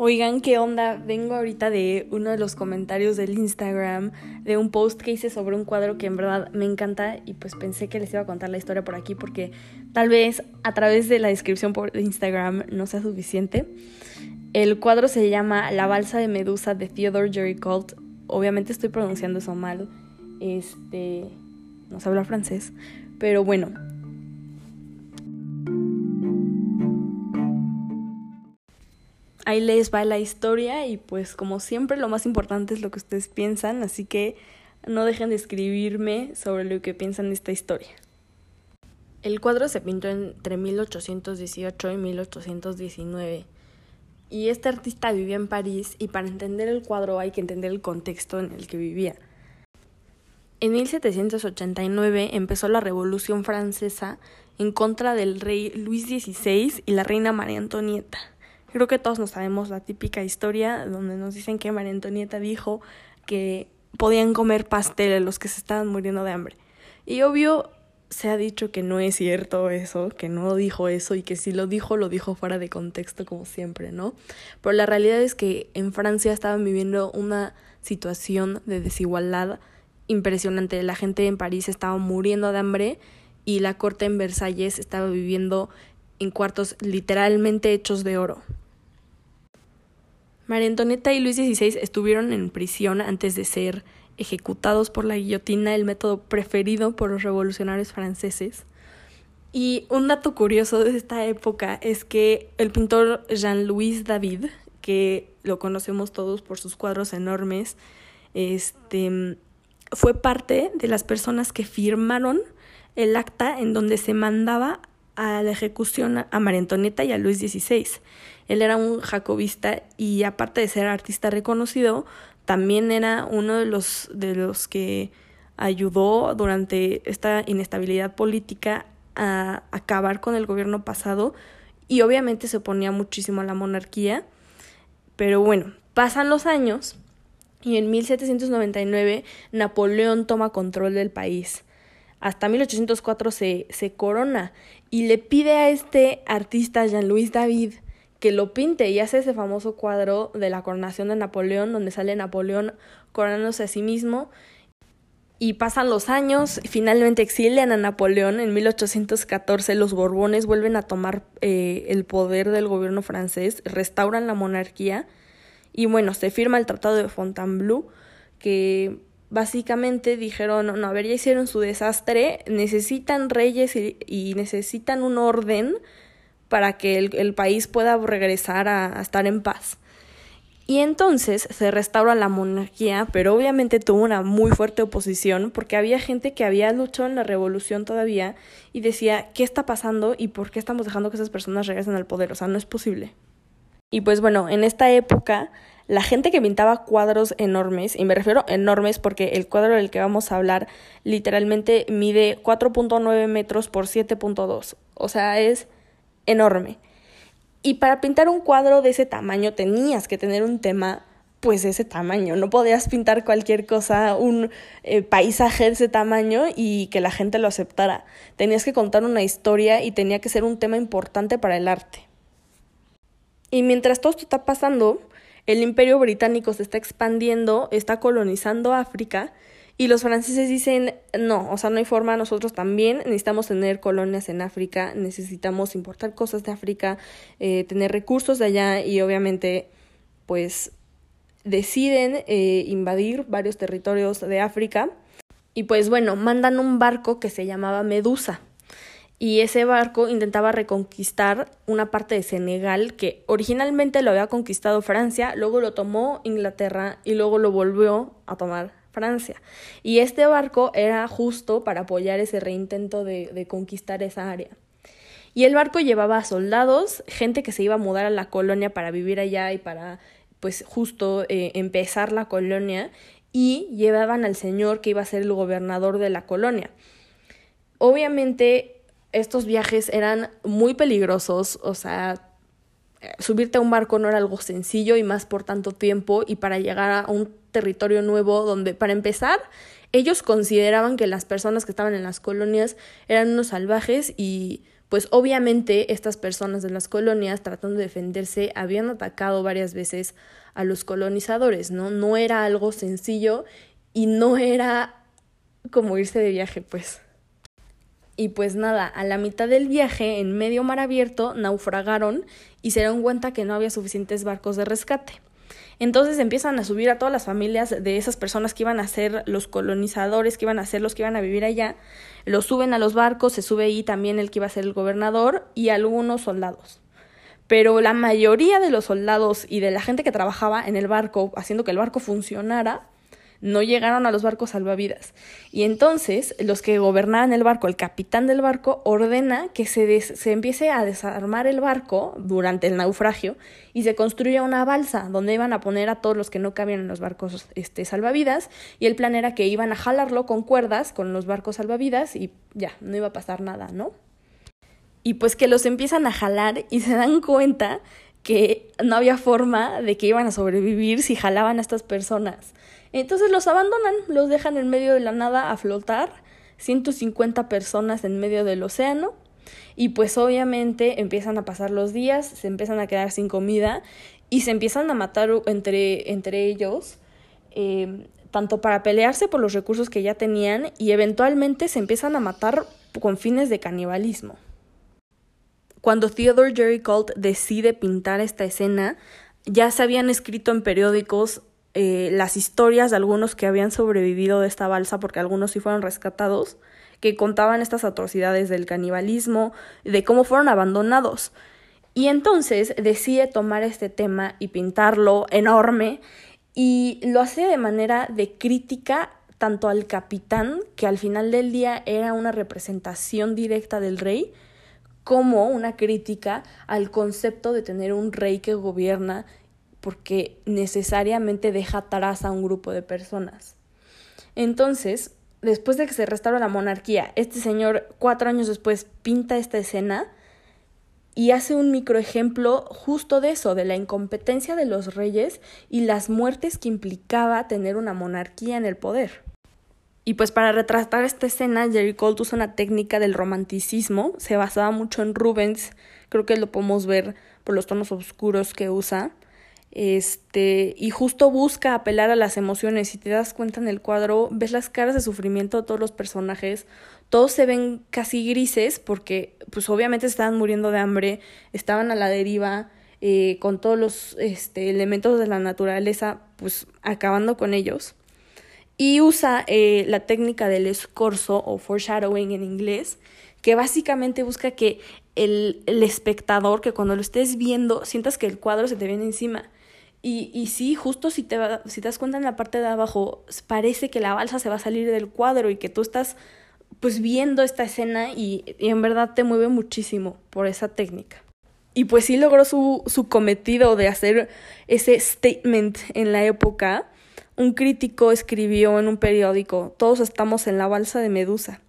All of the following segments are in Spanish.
Oigan, ¿qué onda? Vengo ahorita de uno de los comentarios del Instagram, de un post que hice sobre un cuadro que en verdad me encanta y pues pensé que les iba a contar la historia por aquí porque tal vez a través de la descripción por Instagram no sea suficiente. El cuadro se llama La balsa de Medusa de Theodore Géricault. Obviamente estoy pronunciando eso mal. Este, no sé hablar francés, pero bueno, ahí les va la historia y pues como siempre lo más importante es lo que ustedes piensan, así que no dejen de escribirme sobre lo que piensan de esta historia. El cuadro se pintó entre 1818 y 1819 y este artista vivía en París y para entender el cuadro hay que entender el contexto en el que vivía. En 1789 empezó la Revolución Francesa en contra del rey Luis XVI y la reina María Antonieta. Creo que todos nos sabemos la típica historia donde nos dicen que María Antonieta dijo que podían comer pastel los que se estaban muriendo de hambre. Y obvio se ha dicho que no es cierto eso, que no dijo eso y que si lo dijo, lo dijo fuera de contexto como siempre, ¿no? Pero la realidad es que en Francia estaban viviendo una situación de desigualdad impresionante. La gente en París estaba muriendo de hambre y la corte en Versalles estaba viviendo en cuartos literalmente hechos de oro. María Antonieta y Luis XVI estuvieron en prisión antes de ser ejecutados por la guillotina, el método preferido por los revolucionarios franceses. Y un dato curioso de esta época es que el pintor Jean-Louis David, que lo conocemos todos por sus cuadros enormes, este, fue parte de las personas que firmaron el acta en donde se mandaba a la ejecución a María Antonieta y a Luis XVI. Él era un jacobista y aparte de ser artista reconocido, también era uno de los, de los que ayudó durante esta inestabilidad política a acabar con el gobierno pasado y obviamente se oponía muchísimo a la monarquía. Pero bueno, pasan los años y en 1799 Napoleón toma control del país hasta 1804 se, se corona y le pide a este artista Jean-Louis David que lo pinte y hace ese famoso cuadro de la coronación de Napoleón donde sale Napoleón coronándose a sí mismo. Y pasan los años, finalmente exilian a Napoleón en 1814, los Borbones vuelven a tomar eh, el poder del gobierno francés, restauran la monarquía y bueno, se firma el Tratado de Fontainebleau que básicamente dijeron, no, a ver, ya hicieron su desastre, necesitan reyes y, necesitan un orden para que el, país pueda regresar a, estar en paz. Y entonces se restaura la monarquía, pero obviamente tuvo una muy fuerte oposición porque había gente que había luchado en la revolución todavía y decía, ¿qué está pasando y por qué estamos dejando que esas personas regresen al poder? O sea, no es posible. Y pues bueno, en esta época la gente que pintaba cuadros enormes, y me refiero enormes porque el cuadro del que vamos a hablar literalmente mide 4.9 metros por 7.2, o sea, es enorme. Y para pintar un cuadro de ese tamaño tenías que tener un tema pues de ese tamaño, no podías pintar cualquier cosa, un eh, paisaje de ese tamaño y que la gente lo aceptara. Tenías que contar una historia y tenía que ser un tema importante para el arte. Y mientras todo esto está pasando, el imperio británico se está expandiendo, está colonizando África y los franceses dicen, no, o sea, no hay forma, nosotros también necesitamos tener colonias en África, necesitamos importar cosas de África, eh, tener recursos de allá y obviamente pues deciden eh, invadir varios territorios de África. Y pues bueno, mandan un barco que se llamaba Medusa y ese barco intentaba reconquistar una parte de Senegal que originalmente lo había conquistado Francia, luego lo tomó Inglaterra y luego lo volvió a tomar Francia. Y este barco era justo para apoyar ese reintento de, de conquistar esa área. Y el barco llevaba soldados, gente que se iba a mudar a la colonia para vivir allá y para, pues, justo eh, empezar la colonia, y llevaban al señor que iba a ser el gobernador de la colonia. Obviamente estos viajes eran muy peligrosos, o sea, subirte a un barco no era algo sencillo y más por tanto tiempo y para llegar a un territorio nuevo donde para empezar Ellos consideraban que las personas que estaban en las colonias eran unos salvajes y pues obviamente estas personas de las colonias tratando de defenderse habían atacado varias veces a los colonizadores, ¿no? No era algo sencillo y no era como irse de viaje, pues. Y pues nada, a la mitad del viaje, en medio mar abierto, naufragaron y se dieron cuenta que no había suficientes barcos de rescate. Entonces empiezan a subir a todas las familias de esas personas que iban a ser los colonizadores, que iban a ser los que iban a vivir allá. Los suben a los barcos, se sube ahí también el que iba a ser el gobernador y algunos soldados. Pero la mayoría de los soldados y de la gente que trabajaba en el barco, haciendo que el barco funcionara, no llegaron a los barcos salvavidas. Y entonces los que gobernaban el barco, el capitán del barco, ordena que se, se empiece a desarmar el barco durante el naufragio y se construya una balsa donde iban a poner a todos los que no cabían en los barcos este, salvavidas. Y el plan era que iban a jalarlo con cuerdas con los barcos salvavidas y ya, no iba a pasar nada, ¿no? Y pues que los empiezan a jalar y se dan cuenta que no había forma de que iban a sobrevivir si jalaban a estas personas. Entonces los abandonan, los dejan en medio de la nada a flotar, 150 personas en medio del océano, y pues obviamente empiezan a pasar los días, se empiezan a quedar sin comida y se empiezan a matar entre, entre ellos, em, tanto para pelearse por los recursos que ya tenían y eventualmente se empiezan a matar con fines de canibalismo. Cuando Theodore Jerry Colt decide pintar esta escena, ya se habían escrito en periódicos eh, las historias de algunos que habían sobrevivido de esta balsa, porque algunos sí fueron rescatados, que contaban estas atrocidades del canibalismo, de cómo fueron abandonados. Y entonces decide tomar este tema y pintarlo enorme y lo hace de manera de crítica tanto al capitán, que al final del día era una representación directa del rey, como una crítica al concepto de tener un rey que gobierna porque necesariamente deja atrás a un grupo de personas. Entonces, después de que se restaura la monarquía, este señor cuatro años después pinta esta escena y hace un microejemplo justo de eso, de la incompetencia de los reyes y las muertes que implicaba tener una monarquía en el poder. Y pues para retratar esta escena, Jerry Colt usa una técnica del romanticismo, se basaba mucho en Rubens, creo que lo podemos ver por los tonos oscuros que usa, este, y justo busca apelar a las emociones. Si te das cuenta en el cuadro, ves las caras de sufrimiento de todos los personajes, todos se ven casi grises porque pues obviamente estaban muriendo de hambre, estaban a la deriva, eh, con todos los este, elementos de la naturaleza, pues acabando con ellos. Y usa eh, la técnica del escorzo o foreshadowing en inglés, que básicamente busca que el, el espectador, que cuando lo estés viendo, sientas que el cuadro se te viene encima y, y sí, justo si te, si te das cuenta en la parte de abajo, parece que la balsa se va a salir del cuadro y que tú estás pues viendo esta escena y, en verdad te mueve muchísimo por esa técnica. Y pues sí logró su, su cometido de hacer ese statement en la época. Un crítico escribió en un periódico, todos estamos en la balsa de Medusa.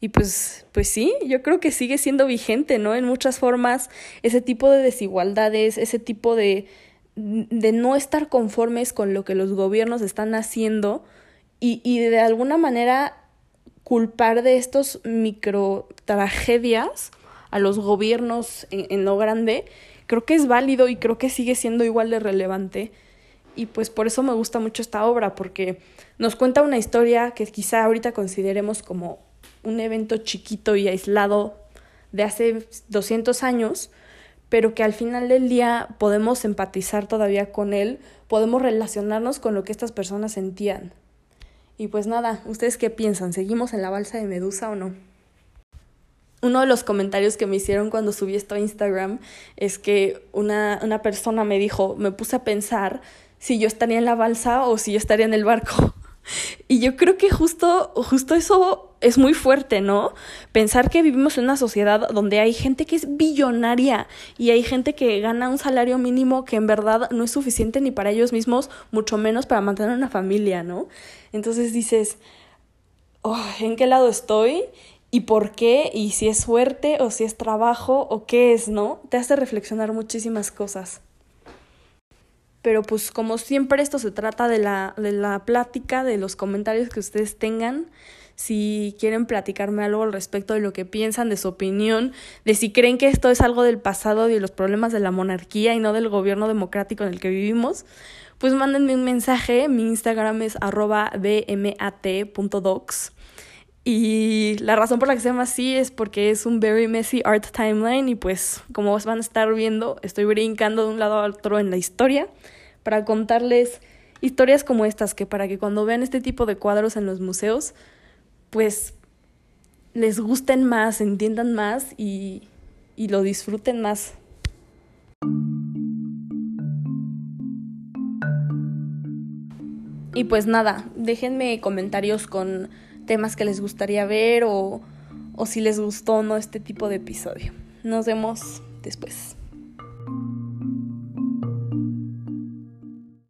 Y pues, pues sí, yo creo que sigue siendo vigente, ¿no? En muchas formas, ese tipo de desigualdades, ese tipo de, de no estar conformes con lo que los gobiernos están haciendo y, y de alguna manera culpar de estos micro tragedias a los gobiernos en, en, lo grande, creo que es válido y creo que sigue siendo igual de relevante. Y pues por eso me gusta mucho esta obra, porque nos cuenta una historia que quizá ahorita consideremos como un evento chiquito y aislado de hace 200 años, pero que al final del día podemos empatizar todavía con él, podemos relacionarnos con lo que estas personas sentían. Y pues nada, ¿ustedes qué piensan? ¿Seguimos en la balsa de Medusa o no? Uno de los comentarios que me hicieron cuando subí esto a Instagram es que una, una persona me dijo, me puse a pensar si yo estaría en la balsa o si yo estaría en el barco. Y yo creo que justo, justo eso es muy fuerte, ¿no? Pensar que vivimos en una sociedad donde hay gente que es billonaria y hay gente que gana un salario mínimo que en verdad no es suficiente ni para ellos mismos, mucho menos para mantener una familia, ¿no? Entonces dices, oh, ¿en qué lado estoy? ¿Y por qué? ¿Y si es suerte o si es trabajo o qué es, ¿no? Te hace reflexionar muchísimas cosas. Pero pues como siempre esto se trata de la, de la plática, de los comentarios que ustedes tengan. Si quieren platicarme algo al respecto de lo que piensan, de su opinión, de si creen que esto es algo del pasado y de los problemas de la monarquía y no del gobierno democrático en el que vivimos, pues mándenme un mensaje. Mi Instagram es arroba bmat.docs. Y la razón por la que se llama así es porque es un very messy art timeline y pues como van a estar viendo, estoy brincando de un lado a otro en la historia para contarles historias como estas, que para que cuando vean este tipo de cuadros en los museos, pues les gusten más, entiendan más y, y lo disfruten más. Y pues nada, déjenme comentarios con temas que les gustaría ver o, o si les gustó o no este tipo de episodio. Nos vemos después.